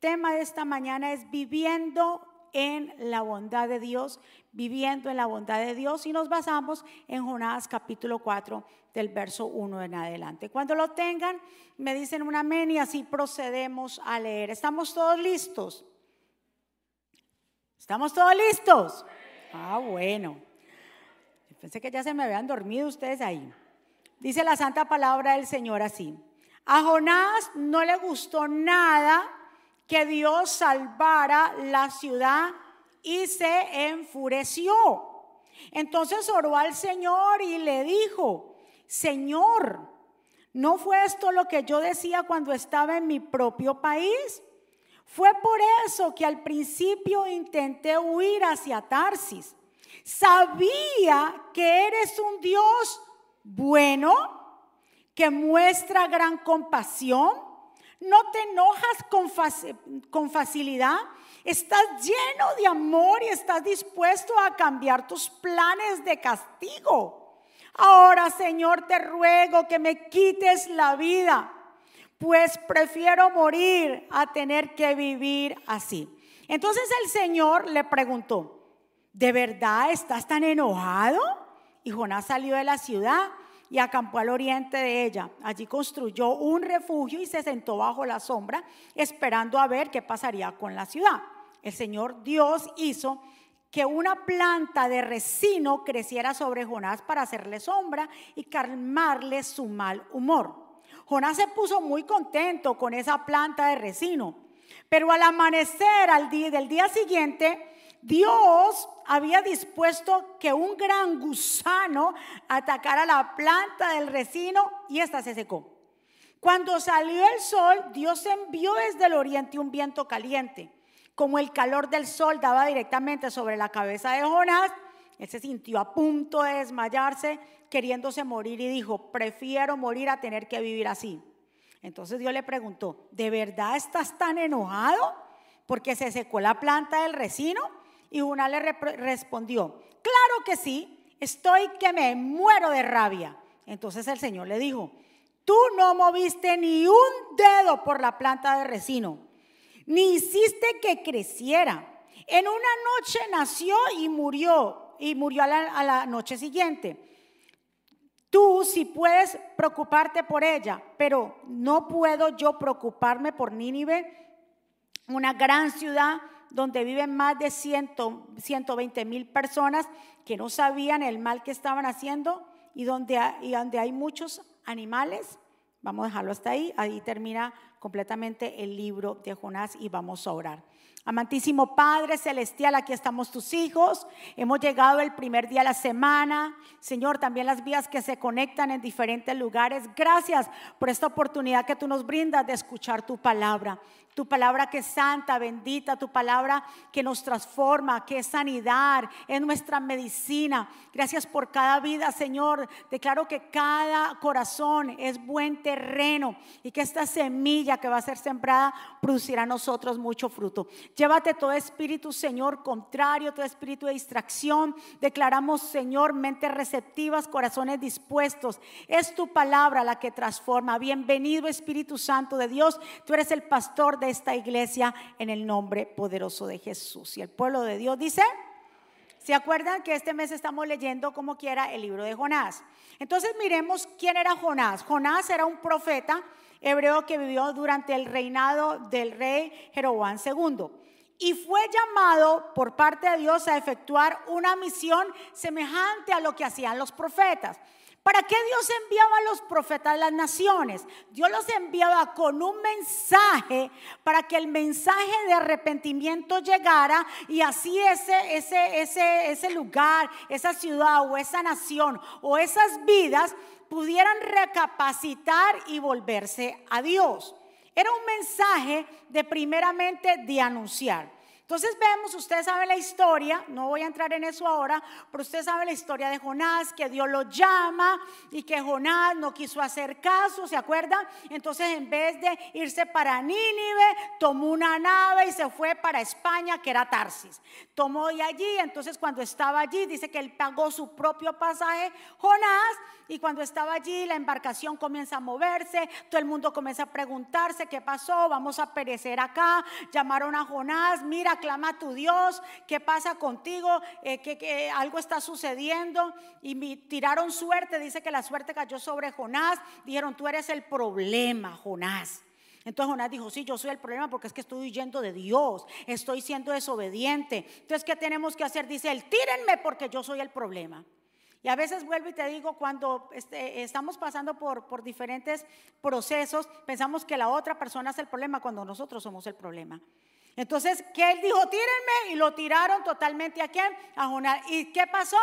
tema de esta mañana es viviendo en la bondad de Dios, viviendo en la bondad de Dios y nos basamos en Jonás capítulo 4 del verso 1 en adelante. Cuando lo tengan, me dicen un amén y así procedemos a leer. ¿Estamos todos listos? ¿Estamos todos listos? Ah, bueno. Pensé que ya se me habían dormido ustedes ahí. Dice la santa palabra del Señor así. A Jonás no le gustó nada que Dios salvara la ciudad y se enfureció. Entonces oró al Señor y le dijo, Señor, ¿no fue esto lo que yo decía cuando estaba en mi propio país? Fue por eso que al principio intenté huir hacia Tarsis. Sabía que eres un Dios bueno, que muestra gran compasión no te enojas con, facilidad, estás lleno de amor y estás dispuesto a cambiar tus planes de castigo. Ahora, Señor, te ruego que me quites la vida, pues prefiero morir a tener que vivir así. Entonces el Señor le preguntó, ¿de verdad estás tan enojado? Y Jonás salió de la ciudad y acampó al oriente de ella. Allí construyó un refugio y se sentó bajo la sombra, esperando a ver qué pasaría con la ciudad. El Señor Dios hizo que una planta de resino creciera sobre Jonás para hacerle sombra y calmarle su mal humor. Jonás se puso muy contento con esa planta de resino, pero al amanecer al día, del día siguiente, Dios había dispuesto que un gran gusano atacara la planta del resino y ésta se secó. Cuando salió el sol, Dios envió desde el oriente un viento caliente. Como el calor del sol daba directamente sobre la cabeza de Jonás, él se sintió a punto de desmayarse, queriéndose morir y dijo, prefiero morir a tener que vivir así. Entonces Dios le preguntó, ¿de verdad estás tan enojado porque se secó la planta del resino? Y una le respondió, claro que sí, estoy que me muero de rabia. Entonces el Señor le dijo, tú no moviste ni un dedo por la planta de resino, ni hiciste que creciera. En una noche nació y murió, y murió a la, a la noche siguiente. Tú sí puedes preocuparte por ella, pero no puedo yo preocuparme por Nínive, una gran ciudad donde viven más de 100, 120 mil personas que no sabían el mal que estaban haciendo y donde, y donde hay muchos animales. Vamos a dejarlo hasta ahí. Ahí termina completamente el libro de Jonás y vamos a orar. Amantísimo Padre Celestial, aquí estamos tus hijos. Hemos llegado el primer día de la semana. Señor, también las vías que se conectan en diferentes lugares. Gracias por esta oportunidad que tú nos brindas de escuchar tu palabra tu palabra que es santa, bendita, tu palabra que nos transforma, que es sanidad, es nuestra medicina. Gracias por cada vida, Señor. Declaro que cada corazón es buen terreno y que esta semilla que va a ser sembrada producirá a nosotros mucho fruto. Llévate todo espíritu, Señor, contrario, todo espíritu de distracción. Declaramos, Señor, mentes receptivas, corazones dispuestos. Es tu palabra la que transforma. Bienvenido, Espíritu Santo de Dios. Tú eres el pastor de esta iglesia en el nombre poderoso de Jesús. Y el pueblo de Dios dice, ¿se acuerdan que este mes estamos leyendo como quiera el libro de Jonás? Entonces miremos quién era Jonás. Jonás era un profeta hebreo que vivió durante el reinado del rey Jeroboam II y fue llamado por parte de Dios a efectuar una misión semejante a lo que hacían los profetas. ¿Para qué Dios enviaba a los profetas a las naciones? Dios los enviaba con un mensaje para que el mensaje de arrepentimiento llegara y así ese, ese, ese, ese lugar, esa ciudad o esa nación o esas vidas pudieran recapacitar y volverse a Dios. Era un mensaje de primeramente de anunciar. Entonces vemos, ustedes saben la historia, no voy a entrar en eso ahora, pero ustedes saben la historia de Jonás, que Dios lo llama y que Jonás no quiso hacer caso, ¿se acuerdan? Entonces en vez de irse para Nínive, tomó una nave y se fue para España, que era Tarsis. Tomó de allí, entonces cuando estaba allí, dice que él pagó su propio pasaje, Jonás, y cuando estaba allí, la embarcación comienza a moverse, todo el mundo comienza a preguntarse qué pasó, vamos a perecer acá. Llamaron a Jonás, mira, clama a tu Dios, ¿qué pasa contigo? Eh, que, algo está sucediendo. Y tiraron suerte, dice que la suerte cayó sobre Jonás. Dijeron, tú eres el problema, Jonás. Entonces Jonás dijo, sí, yo soy el problema porque es que estoy huyendo de Dios, estoy siendo desobediente. Entonces, ¿qué tenemos que hacer? Dice él, tírenme porque yo soy el problema. Y a veces vuelvo y te digo, cuando este, estamos pasando por diferentes procesos, pensamos que la otra persona es el problema cuando nosotros somos el problema. Entonces, ¿qué él dijo? Tírenme y lo tiraron totalmente a quién? A Jonás. ¿Y qué pasó?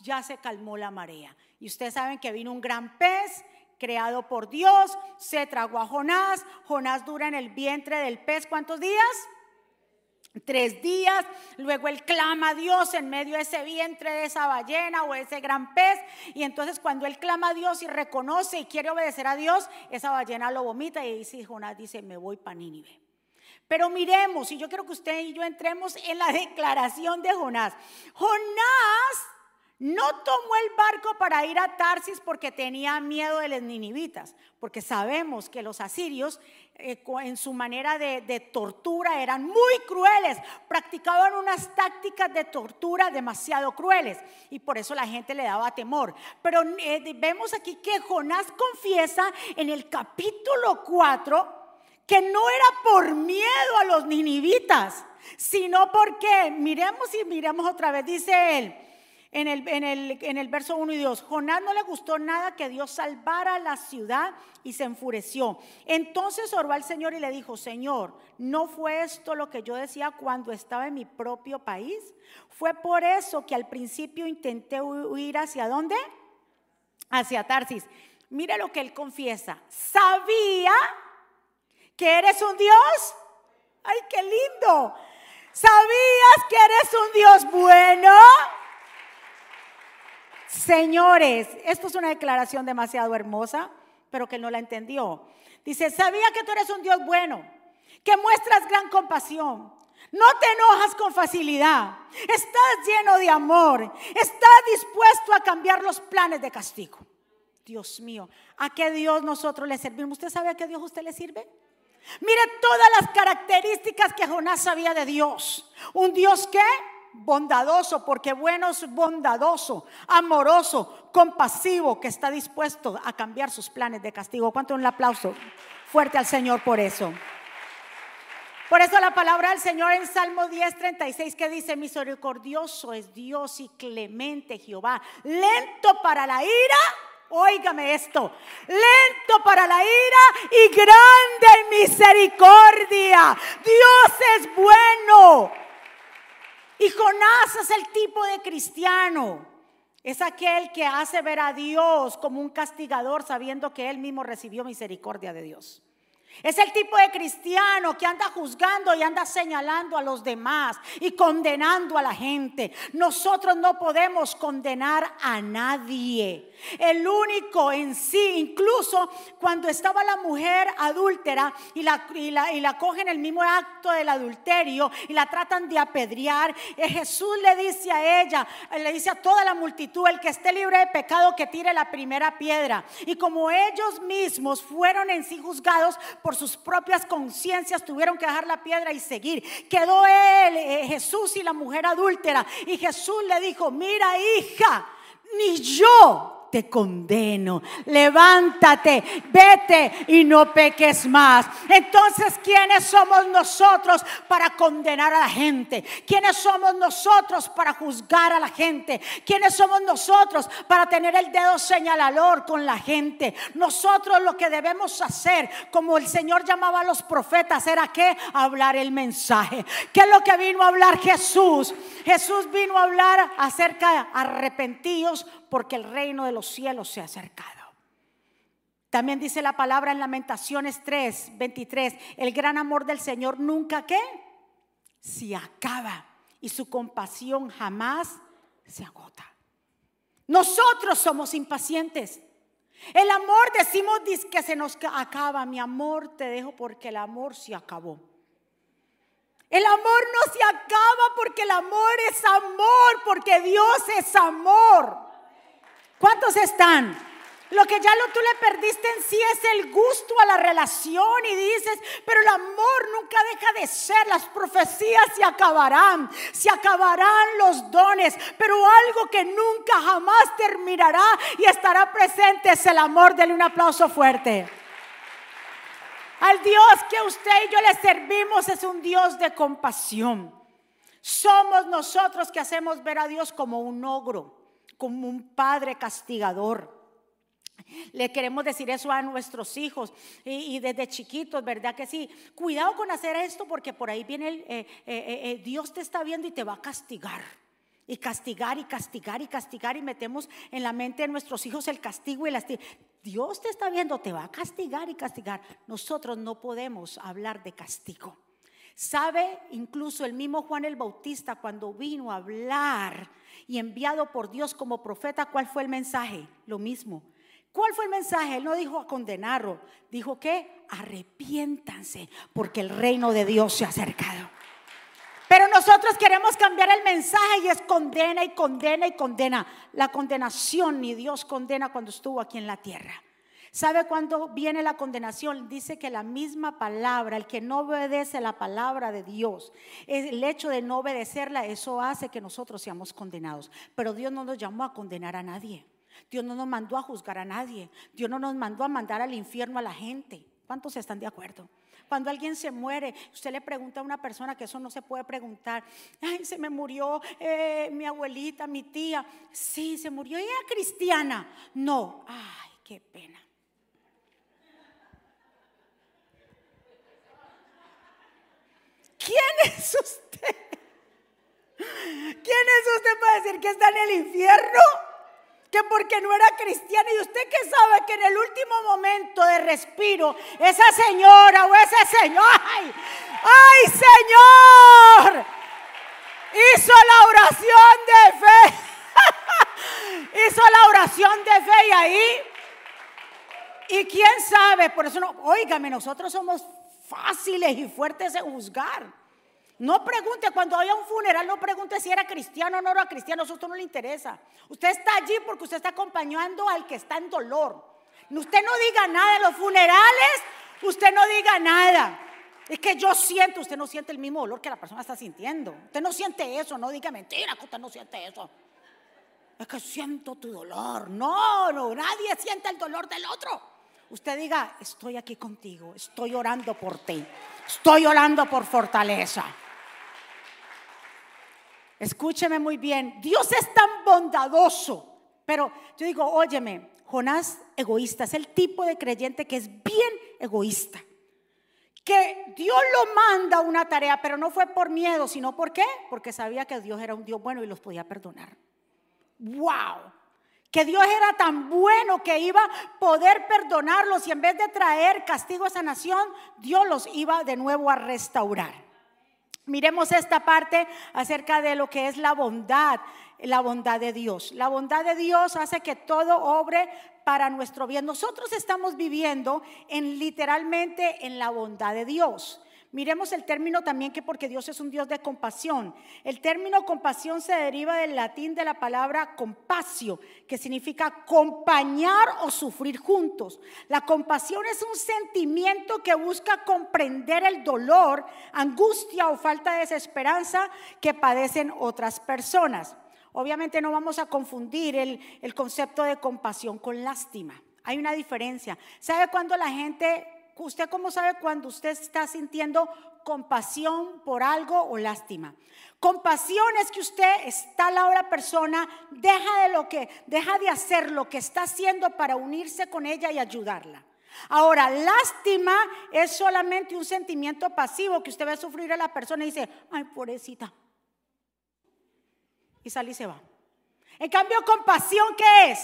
Ya se calmó la marea. Y ustedes saben que vino un gran pez creado por Dios, se tragó a Jonás. Jonás dura en el vientre del pez, ¿cuántos días? tres días, luego él clama a Dios en medio de ese vientre de esa ballena o ese gran pez, y entonces cuando él clama a Dios y reconoce y quiere obedecer a Dios, esa ballena lo vomita y dice, Jonás dice, me voy para Nínive. Pero miremos, y yo quiero que usted y yo entremos en la declaración de Jonás. Jonás no tomó el barco para ir a Tarsis porque tenía miedo de los ninivitas, porque sabemos que los asirios eh, en su manera de, tortura eran muy crueles, practicaban unas tácticas de tortura demasiado crueles y por eso la gente le daba temor. Pero eh, vemos aquí que Jonás confiesa en el capítulo 4 que no era por miedo a los ninivitas, sino porque, miremos y miremos otra vez, dice él en el, en el, verso 1 y 2, Jonás no le gustó nada que Dios salvara la ciudad y se enfureció. Entonces oró al Señor y le dijo, Señor, ¿no fue esto lo que yo decía cuando estaba en mi propio país? Fue por eso que al principio intenté huir hacia dónde? Hacia Tarsis. Mire lo que él confiesa. Sabía que eres un Dios. Ay, qué lindo. ¿Sabías que eres un Dios bueno? Señores, esto es una declaración demasiado hermosa, pero que no la entendió. Dice, sabía que tú eres un Dios bueno, que muestras gran compasión. No te enojas con facilidad. Estás lleno de amor. Estás dispuesto a cambiar los planes de castigo. Dios mío, ¿a qué Dios nosotros le servimos? ¿Usted sabe a qué Dios usted le sirve? Mire todas las características que Jonás sabía de Dios. Un Dios que bondadoso, porque bueno es bondadoso, amoroso, compasivo, que está dispuesto a cambiar sus planes de castigo. ¿Cuánto un aplauso fuerte al Señor por eso? Por eso la palabra del Señor en Salmo 10, 36 que dice, misericordioso es Dios y clemente Jehová, lento para la ira, óigame esto, lento para la ira y grande en misericordia. Dios es bueno. Y Jonás es el tipo de cristiano. Es aquel que hace ver a Dios como un castigador sabiendo que él mismo recibió misericordia de Dios. Es el tipo de cristiano que anda juzgando y anda señalando a los demás y condenando a la gente. Nosotros no podemos condenar a nadie. El único en sí, incluso cuando estaba la mujer adúltera y la, y la, y la cogen el mismo acto del adulterio y la tratan de apedrear, eh, Jesús le dice a ella, le dice a toda la multitud, el que esté libre de pecado que tire la primera piedra. Y como ellos mismos fueron en sí juzgados, por sus propias conciencias tuvieron que dejar la piedra y seguir. Quedó él, eh, Jesús y la mujer adúltera. Y Jesús le dijo, mira hija, ni yo te condeno. Levántate, vete y no peques más. Entonces, ¿quiénes somos nosotros para condenar a la gente? ¿Quiénes somos nosotros para juzgar a la gente? ¿Quiénes somos nosotros para tener el dedo señalador con la gente? Nosotros lo que debemos hacer, como el Señor llamaba a los profetas, era que hablar el mensaje. ¿Qué es lo que vino a hablar Jesús? Jesús vino a hablar acerca de arrepentidos porque el reino de los cielos se ha acercado. También dice la palabra en Lamentaciones 3, 23, el gran amor del Señor nunca qué? se acaba y su compasión jamás se agota. Nosotros somos impacientes. El amor decimos que se nos acaba. Mi amor te dejo porque el amor se acabó. El amor no se acaba porque el amor es amor, porque Dios es amor. ¿Cuántos están? Lo que ya lo, tú le perdiste en sí es el gusto a la relación y dices, pero el amor nunca deja de ser, las profecías se acabarán, se acabarán los dones, pero algo que nunca jamás terminará y estará presente es el amor. Dele un aplauso fuerte. Al Dios que usted y yo le servimos es un Dios de compasión. Somos nosotros que hacemos ver a Dios como un ogro, como un padre castigador. Le queremos decir eso a nuestros hijos y, desde chiquitos, ¿verdad que sí? Cuidado con hacer esto porque por ahí viene el, eh, eh, eh, Dios te está viendo y te va a castigar. Y castigar y castigar y castigar y metemos en la mente de nuestros hijos el castigo y el castigo. Dios te está viendo, te va a castigar y castigar. Nosotros no podemos hablar de castigo. ¿Sabe? Incluso el mismo Juan el Bautista cuando vino a hablar y enviado por Dios como profeta, ¿cuál fue el mensaje? Lo mismo. ¿Cuál fue el mensaje? Él no dijo a condenarlo, dijo que arrepiéntanse porque el reino de Dios se ha acercado. Pero nosotros queremos cambiar el mensaje y es condena y condena y condena. La condenación ni Dios condena cuando estuvo aquí en la tierra. ¿Sabe cuándo viene la condenación? Dice que la misma palabra, el que no obedece la palabra de Dios, el hecho de no obedecerla, eso hace que nosotros seamos condenados. Pero Dios no nos llamó a condenar a nadie. Dios no nos mandó a juzgar a nadie. Dios no nos mandó a mandar al infierno a la gente. ¿Cuántos están de acuerdo? Cuando alguien se muere, usted le pregunta a una persona que eso no se puede preguntar. Ay, se me murió eh, mi abuelita, mi tía. Sí, se murió. ¿Y era cristiana? No. Ay, qué pena. ¿Quién es usted? ¿Quién es usted para decir que está en el infierno? que porque no era cristiana y usted que sabe que en el último momento de respiro esa señora o ese señor, ay, ay Señor, hizo la oración de fe, hizo la oración de fe y ahí, y quién sabe, por eso no, óigame, nosotros somos fáciles y fuertes de juzgar. No pregunte, cuando haya un funeral, no pregunte si era cristiano o no era cristiano, a usted no le interesa. Usted está allí porque usted está acompañando al que está en dolor. Usted no diga nada de los funerales, usted no diga nada. Es que yo siento, usted no siente el mismo dolor que la persona está sintiendo. Usted no siente eso, no diga mentira que usted no siente eso. Es que siento tu dolor. No, no, nadie siente el dolor del otro. Usted diga, estoy aquí contigo, estoy orando por ti, estoy orando por fortaleza. Escúcheme muy bien, Dios es tan bondadoso, pero yo digo, óyeme, Jonás egoísta, es el tipo de creyente que es bien egoísta. Que Dios lo manda una tarea, pero no fue por miedo, sino por qué? Porque sabía que Dios era un Dios bueno y los podía perdonar. ¡Wow! Que Dios era tan bueno que iba a poder perdonarlos y en vez de traer castigo a esa nación, Dios los iba de nuevo a restaurar. Miremos esta parte acerca de lo que es la bondad, la bondad de Dios. La bondad de Dios hace que todo obre para nuestro bien. Nosotros estamos viviendo en literalmente en la bondad de Dios. Miremos el término también que porque Dios es un Dios de compasión. El término compasión se deriva del latín de la palabra compasio, que significa acompañar o sufrir juntos. La compasión es un sentimiento que busca comprender el dolor, angustia o falta de desesperanza que padecen otras personas. Obviamente no vamos a confundir el, el concepto de compasión con lástima. Hay una diferencia. ¿Sabe cuando la gente ¿Usted cómo sabe cuando usted está sintiendo compasión por algo o lástima? Compasión es que usted está a la otra persona, deja de lo que, deja de hacer lo que está haciendo para unirse con ella y ayudarla. Ahora, lástima es solamente un sentimiento pasivo que usted ve sufrir a la persona y dice, ay, pobrecita. Y sale y se va. En cambio, compasión, ¿qué es?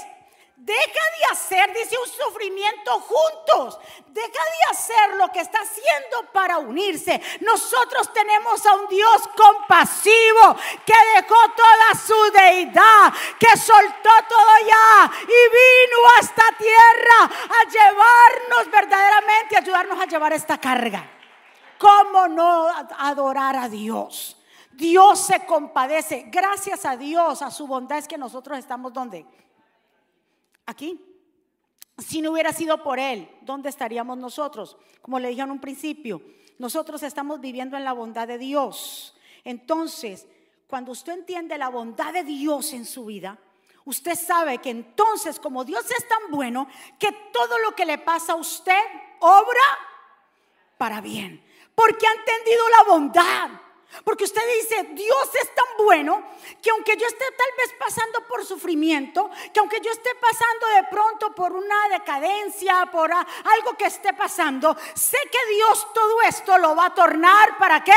Deja de hacer, dice, un sufrimiento juntos. Deja de hacer lo que está haciendo para unirse. Nosotros tenemos a un Dios compasivo que dejó toda su deidad, que soltó todo ya y vino a esta tierra a llevarnos verdaderamente, a ayudarnos a llevar esta carga. ¿Cómo no adorar a Dios? Dios se compadece. Gracias a Dios, a su bondad es que nosotros estamos donde? Aquí. Si no hubiera sido por Él, ¿dónde estaríamos nosotros? Como le dije en un principio, nosotros estamos viviendo en la bondad de Dios. Entonces, cuando usted entiende la bondad de Dios en su vida, usted sabe que entonces, como Dios es tan bueno, que todo lo que le pasa a usted obra para bien. Porque ha entendido la bondad. Porque usted dice, Dios es tan bueno que aunque yo esté tal vez pasando por sufrimiento, que aunque yo esté pasando de pronto por una decadencia, por algo que esté pasando, sé que Dios todo esto lo va a tornar para qué?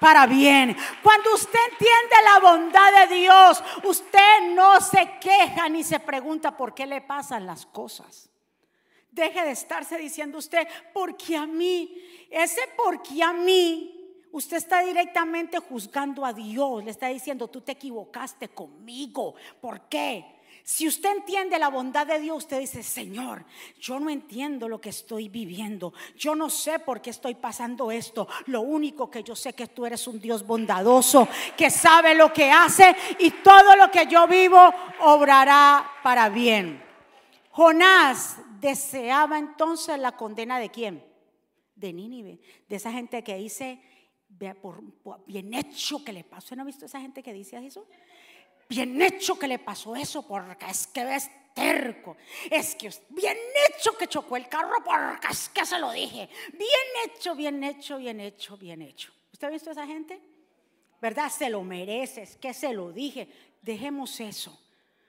Para bien. Cuando usted entiende la bondad de Dios, usted no se queja ni se pregunta por qué le pasan las cosas. Deje de estarse diciendo usted, porque a mí, ese porque a mí Usted está directamente juzgando a Dios, le está diciendo, tú te equivocaste conmigo. ¿Por qué? Si usted entiende la bondad de Dios, usted dice, Señor, yo no entiendo lo que estoy viviendo. Yo no sé por qué estoy pasando esto. Lo único que yo sé que tú eres un Dios bondadoso, que sabe lo que hace y todo lo que yo vivo obrará para bien. Jonás deseaba entonces la condena de quién? De Nínive, de esa gente que dice Bien hecho que le pasó. ¿No ha visto esa gente que dice eso? Bien hecho que le pasó eso porque es que ves terco. Es que bien hecho que chocó el carro porque es que se lo dije. Bien hecho, bien hecho, bien hecho, bien hecho. ¿Usted ha visto esa gente? ¿Verdad? Se lo mereces, que se lo dije. Dejemos eso,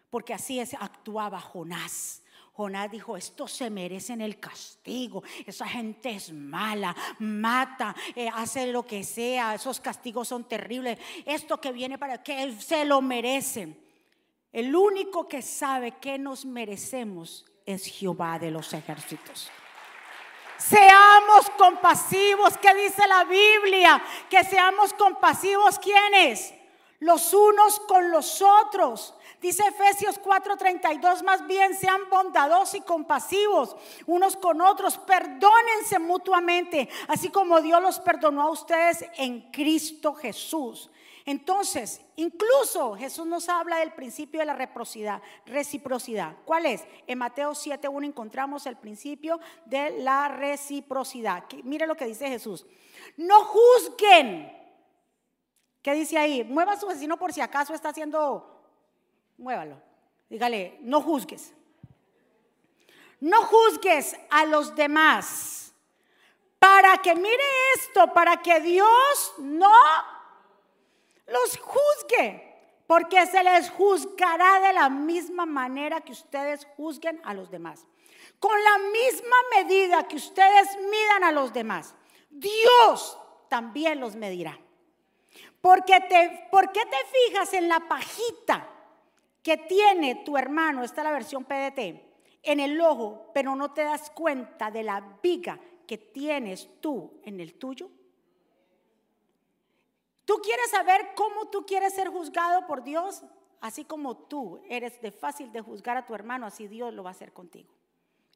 porque así es, actuaba Jonás. Jonás dijo, estos se merecen el castigo, esa gente es mala, mata, eh, hace lo que sea, esos castigos son terribles, esto que viene para que se lo merecen. El único que sabe que nos merecemos es Jehová de los ejércitos. Seamos compasivos, ¿qué dice la Biblia? Que seamos compasivos, ¿quiénes? Los unos con los otros. Dice Efesios 4:32, más bien sean bondadosos y compasivos unos con otros, perdónense mutuamente, así como Dios los perdonó a ustedes en Cristo Jesús. Entonces, incluso Jesús nos habla del principio de la reciprocidad. reciprocidad. ¿Cuál es? En Mateo 7.1 encontramos el principio de la reciprocidad. Mire lo que dice Jesús. No juzguen. ¿Qué dice ahí? Mueva su vecino por si acaso está haciendo Muévalo. Dígale, no juzgues. No juzgues a los demás. Para que mire esto, para que Dios no los juzgue. Porque se les juzgará de la misma manera que ustedes juzguen a los demás. Con la misma medida que ustedes midan a los demás, Dios también los medirá. Porque te, ¿Por qué te fijas en la pajita que tiene tu hermano, está la versión PDT, en el ojo, pero no te das cuenta de la viga que tienes tú en el tuyo? ¿Tú quieres saber cómo tú quieres ser juzgado por Dios? Así como tú eres de fácil de juzgar a tu hermano, así Dios lo va a hacer contigo.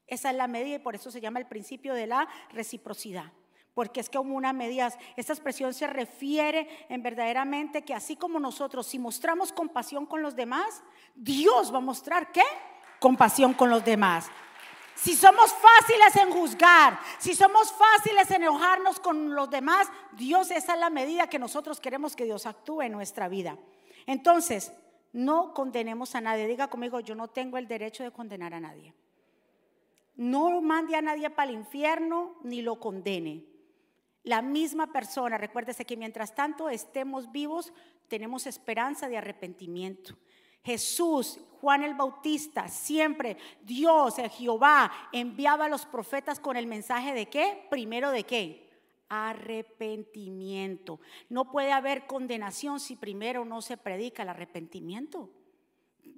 Esa es la medida y por eso se llama el principio de la reciprocidad porque es como una medida, esta expresión se refiere en verdaderamente que así como nosotros, si mostramos compasión con los demás, Dios va a mostrar qué? Compasión con los demás. Si somos fáciles en juzgar, si somos fáciles en enojarnos con los demás, Dios esa es la medida que nosotros queremos que Dios actúe en nuestra vida. Entonces, no condenemos a nadie. Diga conmigo, yo no tengo el derecho de condenar a nadie. No mande a nadie para el infierno ni lo condene. La misma persona, recuérdese que mientras tanto estemos vivos, tenemos esperanza de arrepentimiento. Jesús, Juan el Bautista, siempre Dios, Jehová, enviaba a los profetas con el mensaje de qué? Primero de qué? Arrepentimiento. No puede haber condenación si primero no se predica el arrepentimiento.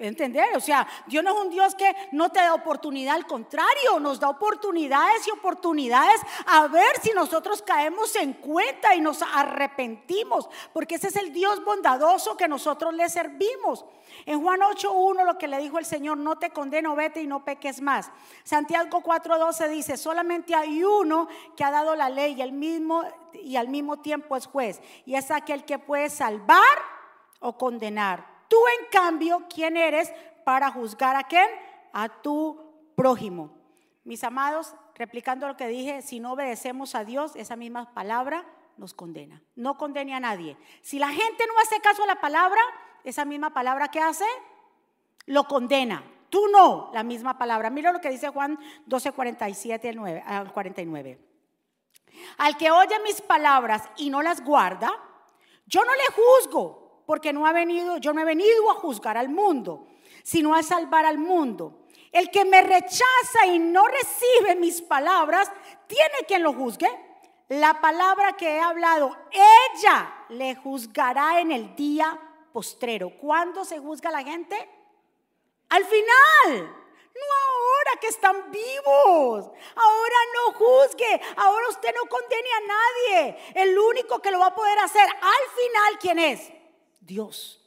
¿Entender? O sea, Dios no es un Dios que no te da oportunidad, al contrario, nos da oportunidades y oportunidades a ver si nosotros caemos en cuenta y nos arrepentimos, porque ese es el Dios bondadoso que nosotros le servimos. En Juan 8.1 lo que le dijo el Señor, no te condeno, vete y no peques más. Santiago 4.12 dice, solamente hay uno que ha dado la ley y, el mismo, y al mismo tiempo es juez, y es aquel que puede salvar o condenar. Tú, en cambio, ¿quién eres para juzgar a quién? A tu prójimo. Mis amados, replicando lo que dije, si no obedecemos a Dios, esa misma palabra nos condena. No condene a nadie. Si la gente no hace caso a la palabra, esa misma palabra que hace, lo condena. Tú no, la misma palabra. Mira lo que dice Juan 12, 47 al 49. Al que oye mis palabras y no las guarda, yo no le juzgo porque no ha venido, yo no he venido a juzgar al mundo, sino a salvar al mundo. El que me rechaza y no recibe mis palabras, tiene quien lo juzgue. La palabra que he hablado, ella le juzgará en el día postrero. ¿Cuándo se juzga la gente? Al final, no ahora que están vivos. Ahora no juzgue. Ahora usted no condene a nadie. El único que lo va a poder hacer al final, ¿quién es? Dios.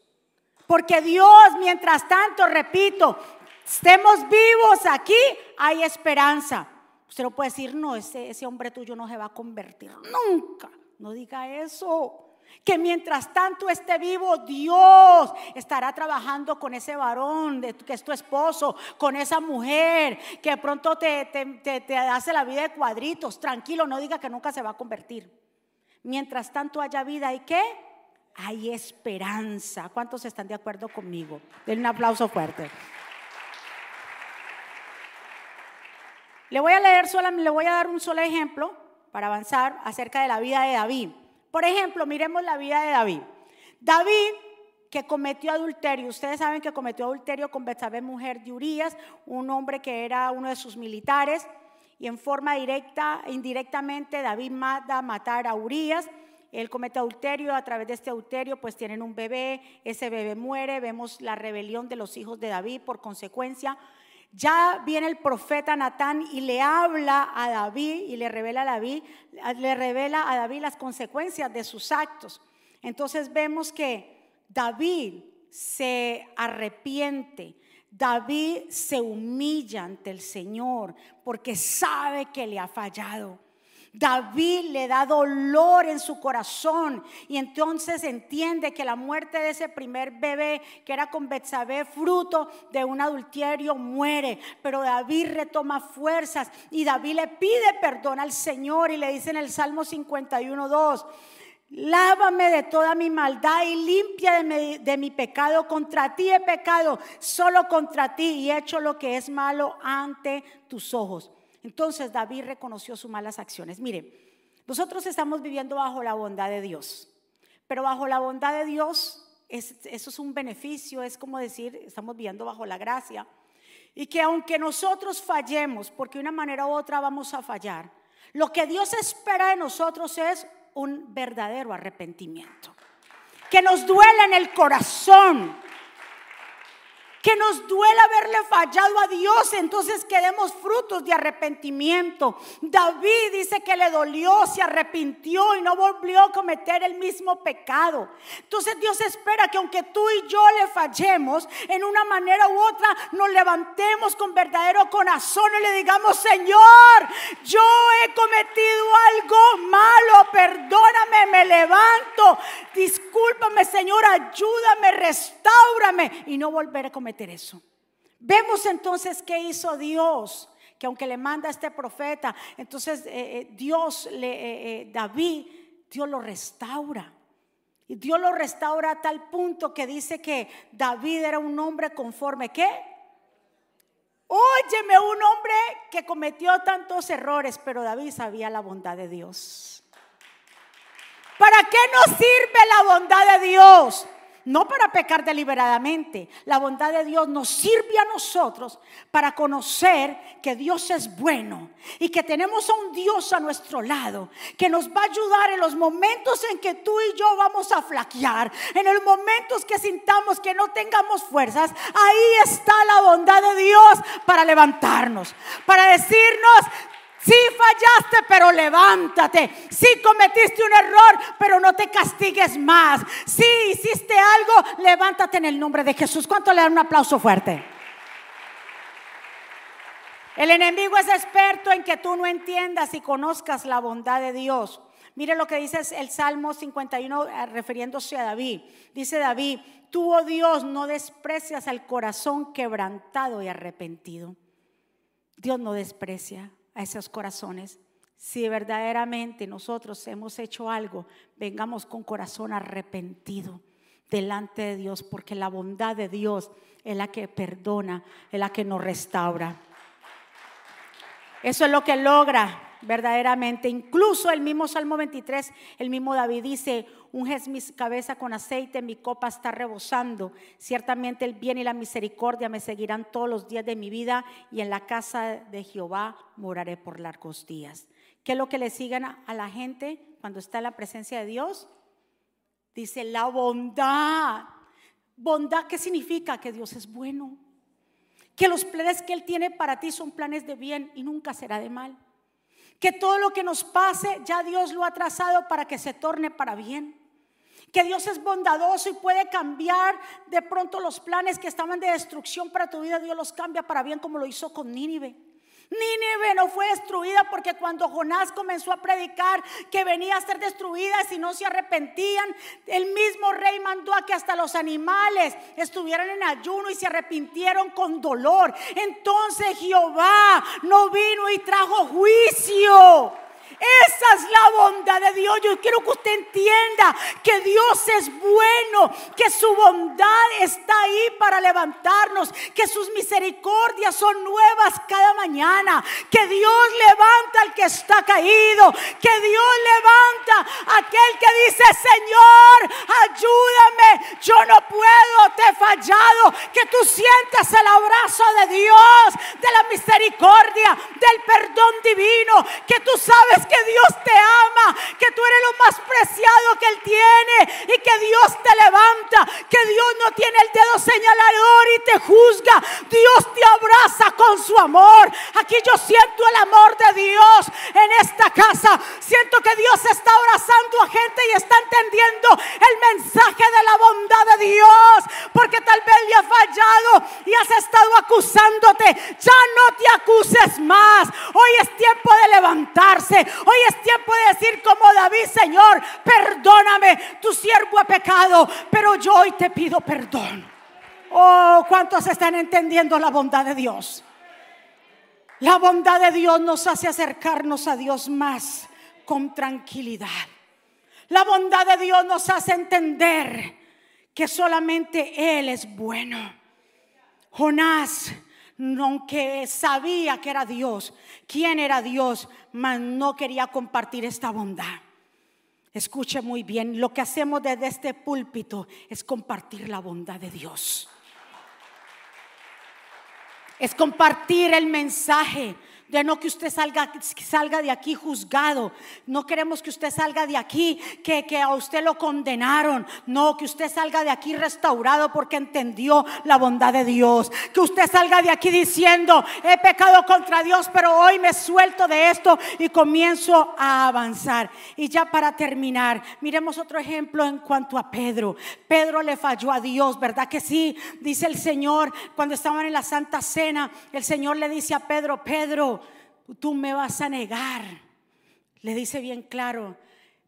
Porque Dios, mientras tanto, repito, estemos vivos aquí, hay esperanza. Usted no puede decir, no, ese, ese hombre tuyo no se va a convertir. Nunca. No diga eso. Que mientras tanto esté vivo, Dios estará trabajando con ese varón que es tu esposo, con esa mujer que pronto te, te, te hace la vida de cuadritos. Tranquilo, no diga que nunca se va a convertir. Mientras tanto haya vida, ¿y qué? Hay esperanza. ¿Cuántos están de acuerdo conmigo? Den un aplauso fuerte. Le voy a leer le voy a dar un solo ejemplo para avanzar acerca de la vida de David. Por ejemplo, miremos la vida de David. David que cometió adulterio. Ustedes saben que cometió adulterio con Betsabé, mujer de Urias, un hombre que era uno de sus militares, y en forma directa e indirectamente David manda matar a Urias él comete adulterio, a través de este adulterio pues tienen un bebé, ese bebé muere, vemos la rebelión de los hijos de David por consecuencia. Ya viene el profeta Natán y le habla a David y le revela a David, le revela a David las consecuencias de sus actos. Entonces vemos que David se arrepiente, David se humilla ante el Señor porque sabe que le ha fallado. David le da dolor en su corazón y entonces entiende que la muerte de ese primer bebé que era con Betsabé, fruto de un adulterio, muere. Pero David retoma fuerzas y David le pide perdón al Señor y le dice en el Salmo 51, 2. Lávame de toda mi maldad y limpia de mi, de mi, pecado. Contra ti he pecado, solo contra ti y he hecho lo que es malo ante tus ojos. Entonces David reconoció sus malas acciones. Mire, nosotros estamos viviendo bajo la bondad de Dios, pero bajo la bondad de Dios, eso es un beneficio, es como decir, estamos viviendo bajo la gracia. Y que aunque nosotros fallemos, porque de una manera u otra vamos a fallar, lo que Dios espera de nosotros es un verdadero arrepentimiento. Que nos duela en el corazón, que nos duela haberle fallado a Dios, entonces queremos frutos de arrepentimiento. David dice que le dolió, se arrepintió y no volvió a cometer el mismo pecado. Entonces Dios espera que aunque tú y yo le fallemos, en una manera u otra nos levantemos con verdadero corazón y le digamos, Señor, yo he cometido algo malo, perdóname, me levanto, discúlpame Señor, ayúdame, restaurame y no volver a cometer eso. Vemos entonces qué hizo Dios, que aunque le manda a este profeta, entonces eh, eh, Dios, le, eh, David, Dios lo restaura. Y Dios lo restaura a tal punto que dice que David era un hombre conforme, ¿qué? Óyeme, un hombre que cometió tantos errores, pero David sabía la bondad de Dios. ¿Para qué nos sirve la bondad de Dios? No para pecar deliberadamente. La bondad de Dios nos sirve a nosotros para conocer que Dios es bueno y que tenemos a un Dios a nuestro lado que nos va a ayudar en los momentos en que tú y yo vamos a flaquear, en los momentos que sintamos que no tengamos fuerzas. Ahí está la bondad de Dios para levantarnos, para decirnos, Sí fallaste, pero levántate. Sí cometiste un error, pero no te castigues más. Sí hiciste algo, levántate en el nombre de Jesús. ¿Cuánto le dan un aplauso fuerte? El enemigo es experto en que tú no entiendas y conozcas la bondad de Dios. Mire lo que dice el Salmo 51 eh, refiriéndose a David. Dice David, tú, oh Dios, no desprecias al corazón quebrantado y arrepentido. Dios no desprecia a esos corazones. Si verdaderamente nosotros hemos hecho algo, vengamos con corazón arrepentido delante de Dios, porque la bondad de Dios es la que perdona, es la que nos restaura. Eso es lo que logra verdaderamente. Incluso el mismo Salmo 23, el mismo David dice, unges mi cabeza con aceite, mi copa está rebosando. Ciertamente el bien y la misericordia me seguirán todos los días de mi vida y en la casa de Jehová moraré por largos días. ¿Qué es lo que le siguen a la gente cuando está en la presencia de Dios? Dice la bondad. Bondad, ¿qué significa? Que Dios es bueno. Que los planes que Él tiene para ti son planes de bien y nunca será de mal que todo lo que nos pase ya Dios lo ha trazado para que se torne para bien. Que Dios es bondadoso y puede cambiar de pronto los planes que estaban de destrucción para tu vida, Dios los cambia para bien como lo hizo con Nínive. Nínive no fue destruida porque cuando Jonás comenzó a predicar que venía a ser destruida si no se arrepentían, el mismo rey mandó a que hasta los animales estuvieran en ayuno y se arrepintieron con dolor. Entonces Jehová no vino y trajo juicio. Esa es la bondad de Dios. Yo quiero que usted entienda que Dios es bueno, que su bondad está ahí para levantarnos, que sus misericordias son nuevas cada mañana, que Dios levanta al que está caído, que Dios levanta a aquel que dice, Señor, ayúdame, yo no puedo, te he fallado, que tú sientas el abrazo de Dios, de la misericordia, del perdón divino, que tú sabes que Dios te ama, que tú eres lo más preciado que Él tiene y que Dios te levanta, que Dios no tiene el dedo señalador y te juzga. Dios te abraza con su amor. Aquí yo siento el amor de Dios te pido perdón. Oh, ¿cuántos están entendiendo la bondad de Dios? La bondad de Dios nos hace acercarnos a Dios más con tranquilidad. La bondad de Dios nos hace entender que solamente Él es bueno. Jonás aunque sabía que era Dios, quién era Dios, mas no quería compartir esta bondad. Escuche muy bien, lo que hacemos desde este púlpito es compartir la bondad de Dios. Es compartir el mensaje de no que usted salga, salga de aquí juzgado. No queremos que usted salga de aquí que, que a usted lo condenaron. No, que usted salga de aquí restaurado porque entendió la bondad de Dios. Que usted salga de aquí diciendo, he pecado contra Dios, pero hoy me suelto de esto y comienzo a avanzar. Y ya para terminar, miremos otro ejemplo en cuanto a Pedro. Pedro le falló a Dios, ¿verdad que sí? Dice el Señor, cuando estaban en la Santa Cena, el Señor le dice a Pedro, Pedro, tú me vas a negar. Le dice bien claro,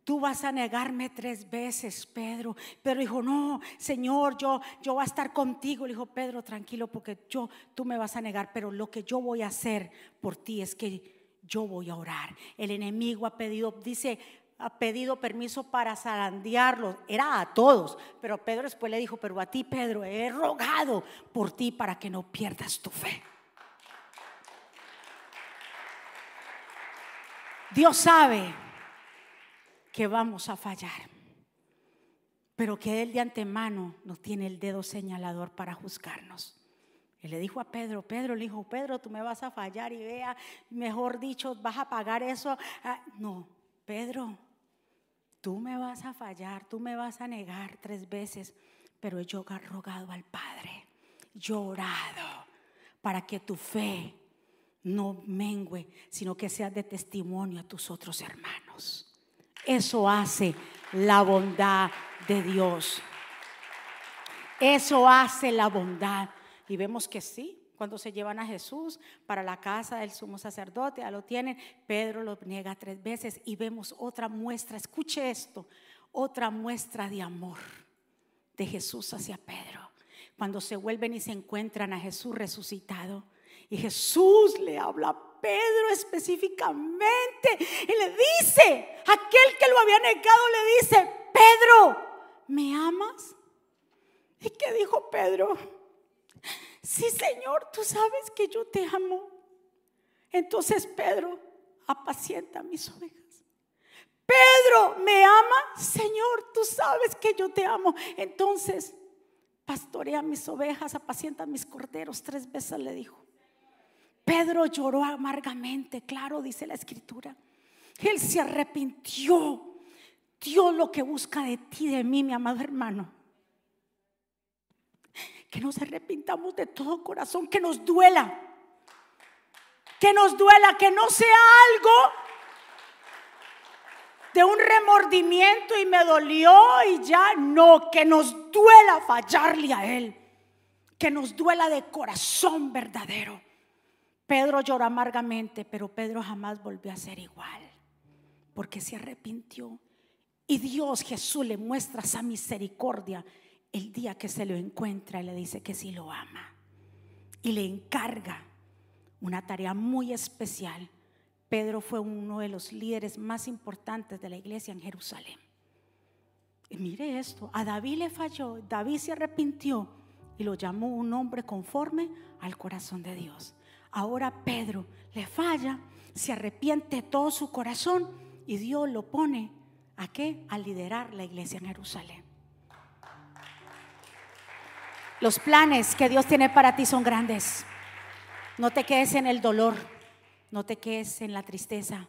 tú vas a negarme tres veces, Pedro. Pero dijo, no, Señor, yo, yo voy a estar contigo. Le dijo, Pedro, tranquilo, porque yo, tú me vas a negar, pero lo que yo voy a hacer por ti es que yo voy a orar. El enemigo ha pedido, dice, ha pedido permiso para zarandearlos. Era a todos, pero Pedro después le dijo, pero a ti, Pedro, he rogado por ti para que no pierdas tu fe. Dios sabe que vamos a fallar. pero que Él de antemano no tiene el dedo señalador para juzgarnos. Él le dijo a Pedro, Pedro le dijo, Pedro, tú me vas a fallar y vea, mejor dicho, vas a pagar eso. Ah, no, Pedro, tú me vas a fallar, tú me vas a negar tres veces, pero yo he rogado al Padre, llorado, para que tu fe no mengue, sino que sea de testimonio a tus otros hermanos. Eso hace la bondad de Dios. Eso hace la bondad. Y vemos que sí, cuando se llevan a Jesús para la casa del sumo sacerdote, ya lo tienen, Pedro lo niega tres veces y vemos otra muestra, escuche esto, otra muestra de amor de Jesús hacia Pedro. Cuando se vuelven y se encuentran a Jesús resucitado y Jesús le habla a Pedro específicamente y le dice, aquel que lo había negado le dice, Pedro, ¿me amas? ¿Y qué dijo Pedro? Sí, Señor, tú sabes que yo te amo. Entonces Pedro, apacienta mis ovejas. Pedro, ¿me ama? Señor, tú sabes que yo te amo. Entonces, pastorea mis ovejas, apacienta mis corderos. Tres veces le dijo. Pedro lloró amargamente, claro, dice la escritura. Él se arrepintió. Dios lo que busca de ti, de mí, mi amado hermano. Que nos arrepintamos de todo corazón, que nos duela. Que nos duela, que no sea algo de un remordimiento y me dolió y ya no, que nos duela fallarle a Él. Que nos duela de corazón verdadero. Pedro lloró amargamente, pero Pedro jamás volvió a ser igual, porque se arrepintió. Y Dios Jesús le muestra esa misericordia el día que se lo encuentra y le dice que sí lo ama. Y le encarga una tarea muy especial. Pedro fue uno de los líderes más importantes de la iglesia en Jerusalén. Y mire esto, a David le falló, David se arrepintió y lo llamó un hombre conforme al corazón de Dios. Ahora Pedro le falla, se arrepiente todo su corazón y Dios lo pone a qué? A liderar la iglesia en Jerusalén. Los planes que Dios tiene para ti son grandes. No te quedes en el dolor, no te quedes en la tristeza,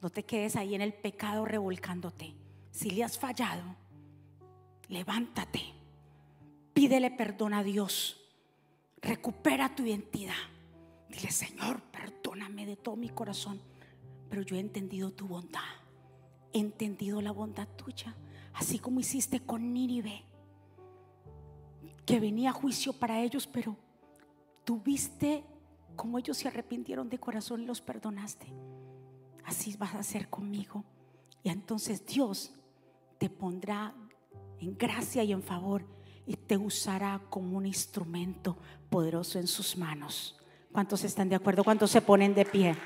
no te quedes ahí en el pecado revolcándote. Si le has fallado, levántate, pídele perdón a Dios, recupera tu identidad. Dile, Señor, perdóname de todo mi corazón, pero yo he entendido tu bondad, he entendido la bondad tuya, así como hiciste con Nínive, que venía juicio para ellos, pero tuviste como ellos se arrepintieron de corazón y los perdonaste. Así vas a hacer conmigo. Y entonces Dios te pondrá en gracia y en favor y te usará como un instrumento poderoso en sus manos. ¿Cuántos están de acuerdo? ¿Cuántos se ponen de pie?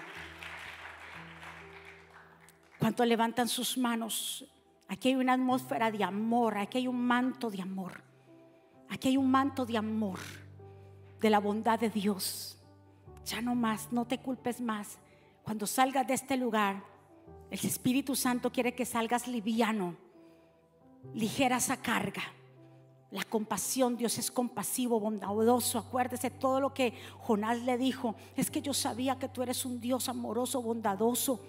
¿Cuántos levantan sus manos? Aquí hay una atmósfera de amor, aquí hay un manto de amor. Aquí hay un manto de amor, de la bondad de Dios. Ya no más, no te culpes más. Cuando salgas de este lugar, el Espíritu Santo quiere que salgas liviano, ligera esa carga. La compasión, Dios es compasivo, bondadoso. Acuérdese todo lo que Jonás le dijo. Es que yo sabía que tú eres un Dios amoroso, bondadoso.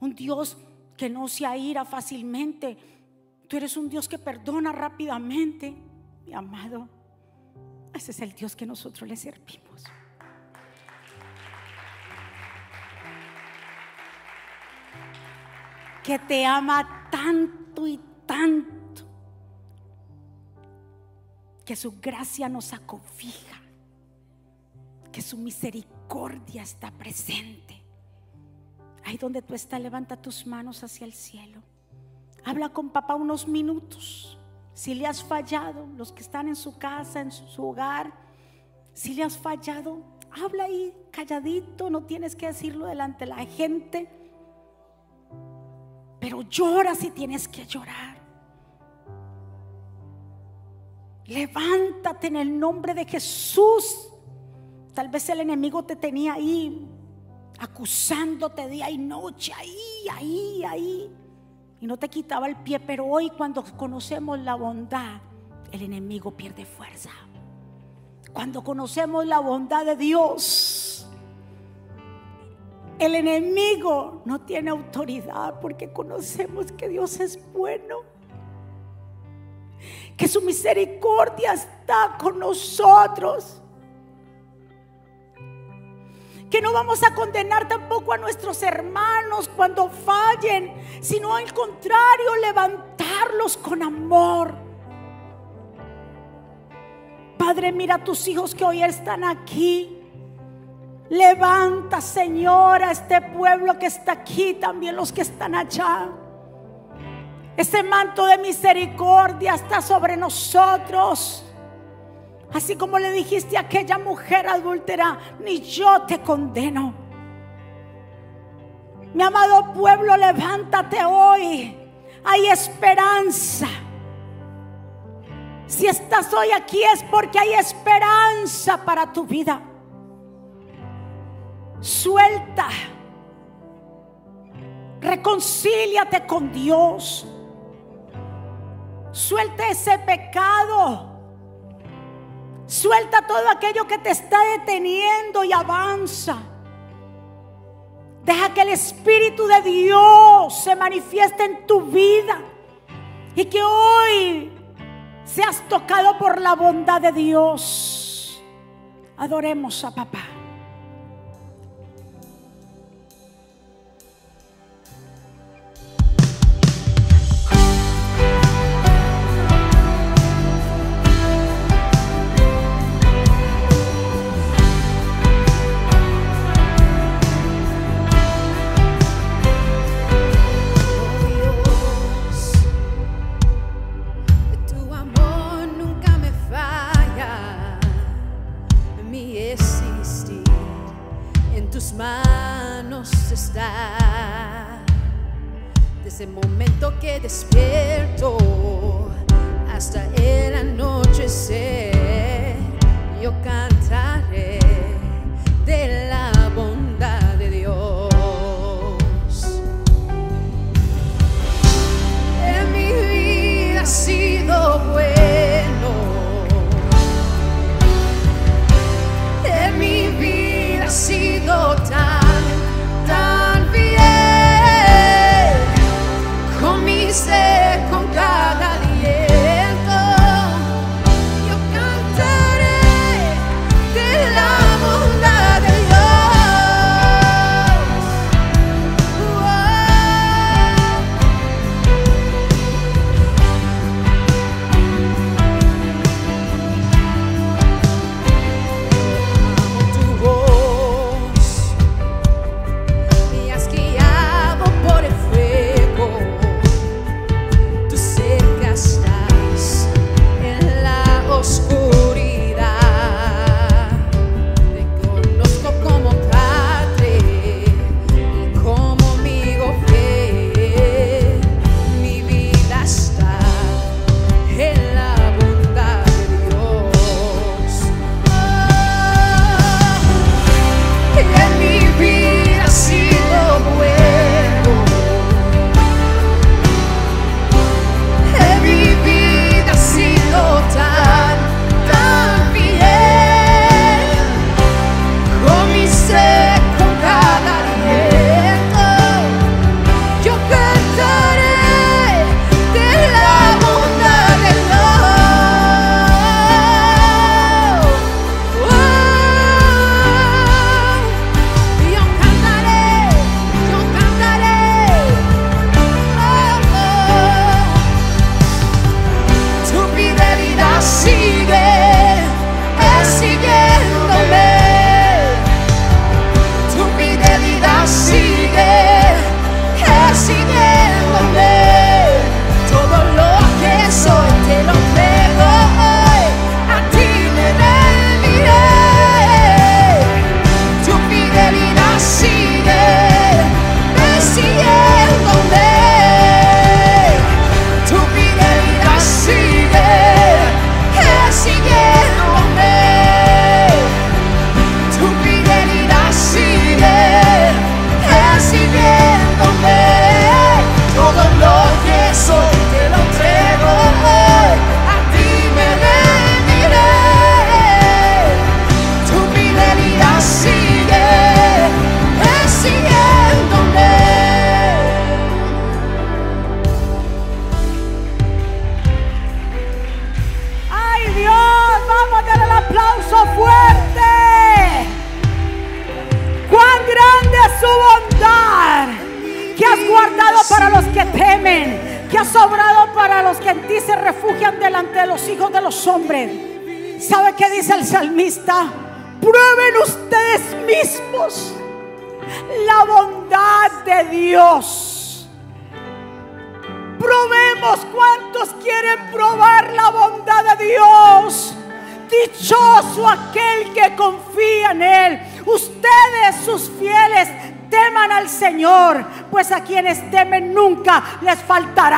Un Dios que no se aira fácilmente. Tú eres un Dios que perdona rápidamente. Mi amado, ese es el Dios que nosotros le servimos. Que te ama tanto y tanto que su gracia nos acofija, que su misericordia está presente. Ahí donde tú estás, levanta tus manos hacia el cielo. Habla con papá unos minutos. Si le has fallado, los que están en su casa, en su hogar, si le has fallado, habla ahí calladito, no tienes que decirlo delante de la gente. Pero llora si tienes que llorar. Levántate en el nombre de Jesús. Tal vez el enemigo te tenía ahí, acusándote día y noche, ahí, ahí, ahí. y no te quitaba el pie, pero hoy cuando conocemos la bondad, el enemigo pierde fuerza. Cuando conocemos la bondad de Dios, el enemigo no tiene autoridad porque conocemos que Dios es bueno, que su misericordia está con nosotros que no vamos a condenar tampoco a nuestros hermanos cuando fallen, sino al contrario, levantarlos con amor. Padre, mira a tus hijos que hoy están aquí. Levanta, Señor, a este pueblo que está aquí, también los que están allá. Ese manto de misericordia está sobre nosotros. Así como le dijiste a aquella mujer adúltera, ni yo te condeno. Mi amado pueblo, levántate hoy. Hay esperanza. Si estás hoy aquí es porque hay esperanza para tu vida. Suelta. Reconcíliate con Dios. Suelta ese pecado Suelta todo aquello que te está deteniendo y avanza. Deja que el Espíritu de Dios se manifieste en tu vida y que hoy seas tocado por la bondad de Dios. Adoremos a papá.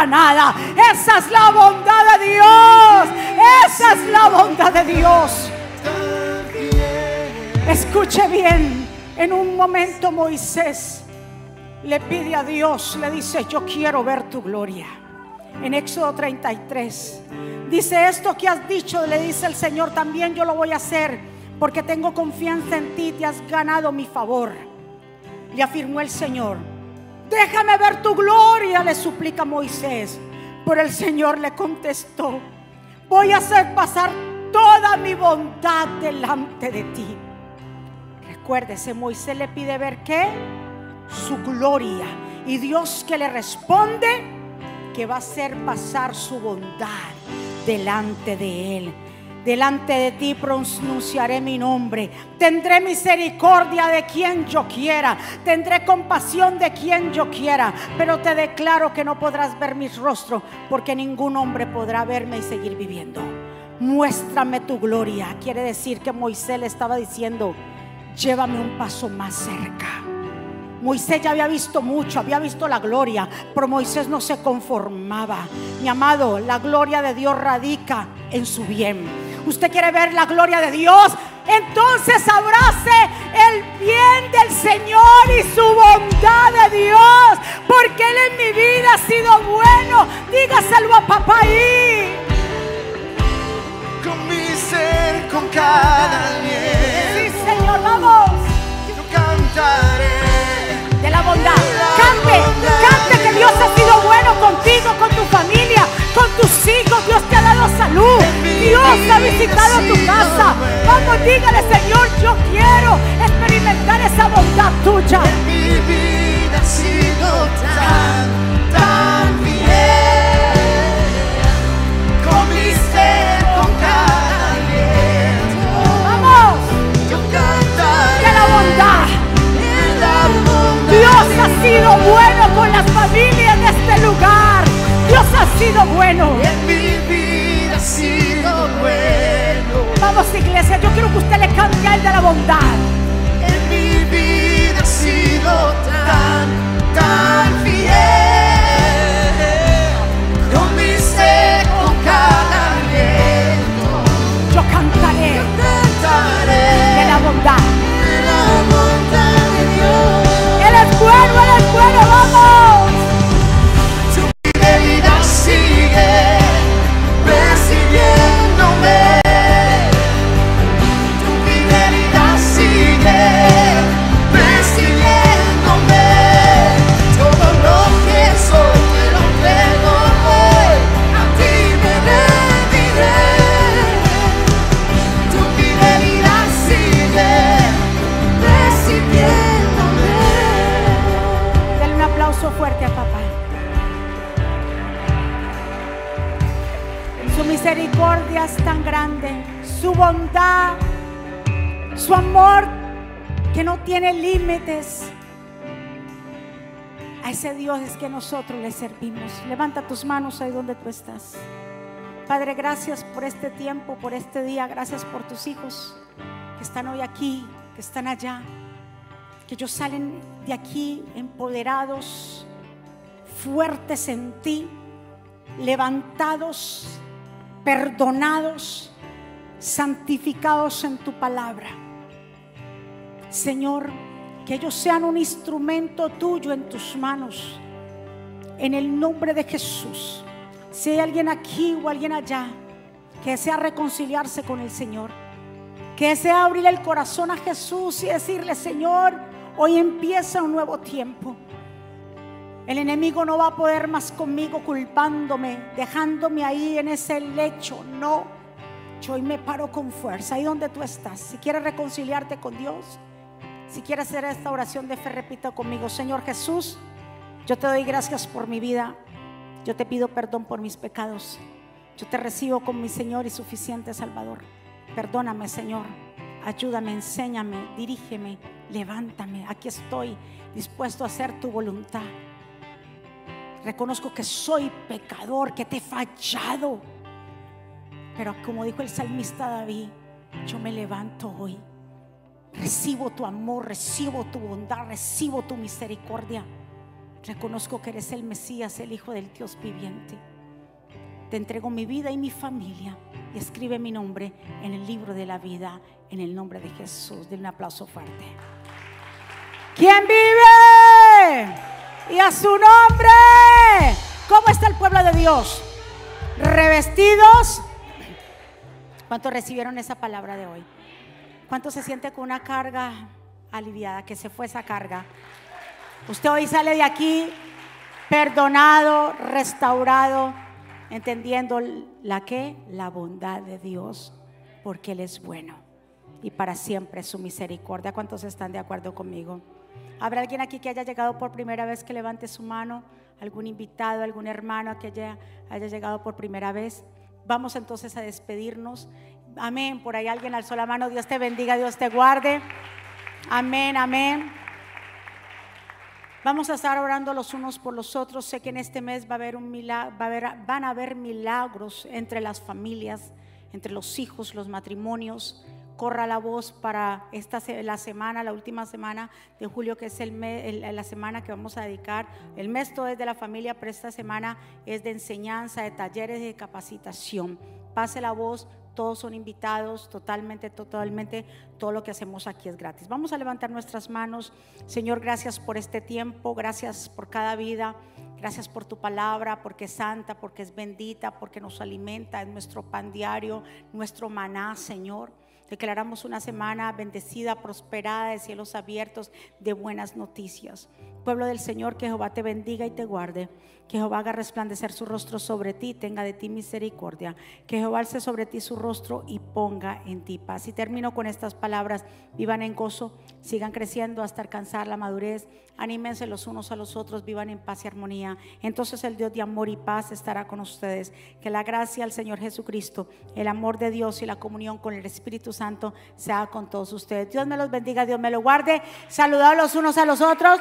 Nada. Esa es la bondad de Dios. Esa es la bondad de Dios. Escuche bien, en un momento Moisés le pide a Dios, le dice, yo quiero ver tu gloria. En Éxodo 33 dice, esto que has dicho, le dice el Señor, también yo lo voy a hacer, porque tengo confianza en ti, te has ganado mi favor. Le afirmó el Señor, déjame ver tu gloria, le suplica Moisés. Pero el Señor le contestó, voy a hacer pasar toda mi bondad delante de ti. Recuérdese, Moisés le pide ver qué? Su gloria. Y Dios que le responde que va a hacer pasar su bondad delante de él. Delante de ti pronunciaré mi nombre. Tendré misericordia de quien yo quiera. Tendré compasión de quien yo quiera. Pero te declaro que no podrás ver mi rostro porque ningún hombre podrá verme y seguir viviendo. Muéstrame tu gloria. Quiere decir que Moisés le estaba diciendo, llévame un paso más cerca. Moisés ya había visto mucho, había visto la gloria, pero Moisés no se conformaba. Mi amado, la gloria de Dios radica en su bien. ¿Usted quiere ver la gloria de Dios? Entonces abrace el bien del Señor y su bondad de Dios, porque Él en mi vida ha sido bueno. Dígaselo a papá ahí. Con mi ser, con cada Sí, Señor, vamos. yo cantaré. de la bondad. Cante, cante que Dios ha sido bueno contigo, con tu familia, tus hijos. Dios te ha dado salud. Dios ha visitado tu casa. Vamos, dígale, Señor, yo quiero experimentar esa bondad tuya. Iglesia, yo quiero que usted le cante a él de la bondad. En mi vida ha sido tan, tan fiel. Tiene límites. A ese Dios es que nosotros le servimos. Levanta tus manos ahí donde tú estás. Padre, gracias por este tiempo, por este día. Gracias por tus hijos que están hoy aquí, que están allá que ellos salen de aquí empoderados, fuertes en ti, levantados, perdonados, santificados en tu palabra. Señor, que ellos sean un instrumento tuyo en tus manos, en el nombre de Jesús. Si hay alguien aquí o alguien allá que desea reconciliarse con el Señor, que desea abrirle el corazón a Jesús y decirle, Señor, hoy empieza un nuevo tiempo. El enemigo no va a poder más conmigo culpándome, dejándome ahí en ese lecho. No, Yo hoy me paro con fuerza ahí donde tú estás. Si quieres reconciliarte con Dios, si quieres hacer esta oración de fe, repita conmigo, Señor Jesús, yo te doy gracias por mi vida. Yo te pido perdón por mis pecados. Yo te recibo como mi Señor y suficiente Salvador. Perdóname, Señor. Ayúdame, enséñame, dirígeme, levántame. Aquí estoy dispuesto a hacer tu voluntad. Reconozco que soy pecador, que te he fallado. Pero como dijo el salmista David, yo me levanto hoy. Recibo tu amor, recibo tu bondad, recibo tu misericordia. Reconozco que eres el Mesías, el Hijo del Dios viviente. Te entrego mi vida y mi familia y escribe mi nombre en el libro de la vida en el nombre de Jesús. Denle un aplauso fuerte. ¿Quién vive? Y a su nombre. ¿Cómo está el pueblo de Dios? Revestidos. ¿Cuántos recibieron esa palabra de hoy? ¿Cuántos se siente con una carga aliviada? Que se fue esa carga. Usted hoy sale de aquí perdonado, restaurado, entendiendo la que, la bondad de Dios, porque Él es bueno y para siempre su misericordia. ¿Cuántos están de acuerdo conmigo? ¿Habrá alguien aquí que haya llegado por primera vez que levante su mano? ¿Algún invitado, algún hermano que haya, haya llegado por primera vez? Vamos entonces a despedirnos. Amén. Por ahí alguien alzó la mano. Dios te bendiga, Dios te guarde. Amén, amén. Vamos a estar orando los unos por los otros. Sé que en este mes va a haber un va a haber, van a haber milagros entre las familias, entre los hijos, los matrimonios. Corra la voz para esta la semana, la última semana de julio, que es el me- el- la semana que vamos a dedicar. El mes todo es de la familia, pero esta semana es de enseñanza, de talleres, de capacitación. Pase la voz, todos son invitados, totalmente, totalmente, todo lo que hacemos aquí es gratis. Vamos a levantar nuestras manos. Señor, gracias por este tiempo, gracias por cada vida, gracias por tu palabra, porque es santa, porque es bendita, porque nos alimenta, es nuestro pan diario, nuestro maná, Señor. Declaramos una semana bendecida, prosperada, de cielos abiertos, de buenas noticias. Pueblo del Señor, que Jehová te bendiga y te guarde. Que Jehová haga resplandecer su rostro sobre ti, tenga de ti misericordia. Que Jehová alce sobre ti su rostro y ponga en ti paz. Y termino con estas palabras. Vivan en gozo, sigan creciendo hasta alcanzar la madurez. Anímense los unos a los otros, vivan en paz y armonía. Entonces el Dios de amor y paz estará con ustedes. Que la gracia al Señor Jesucristo, el amor de Dios y la comunión con el Espíritu Santo sea con todos ustedes. Dios me los bendiga, Dios me lo guarde. Saludados los unos a los otros.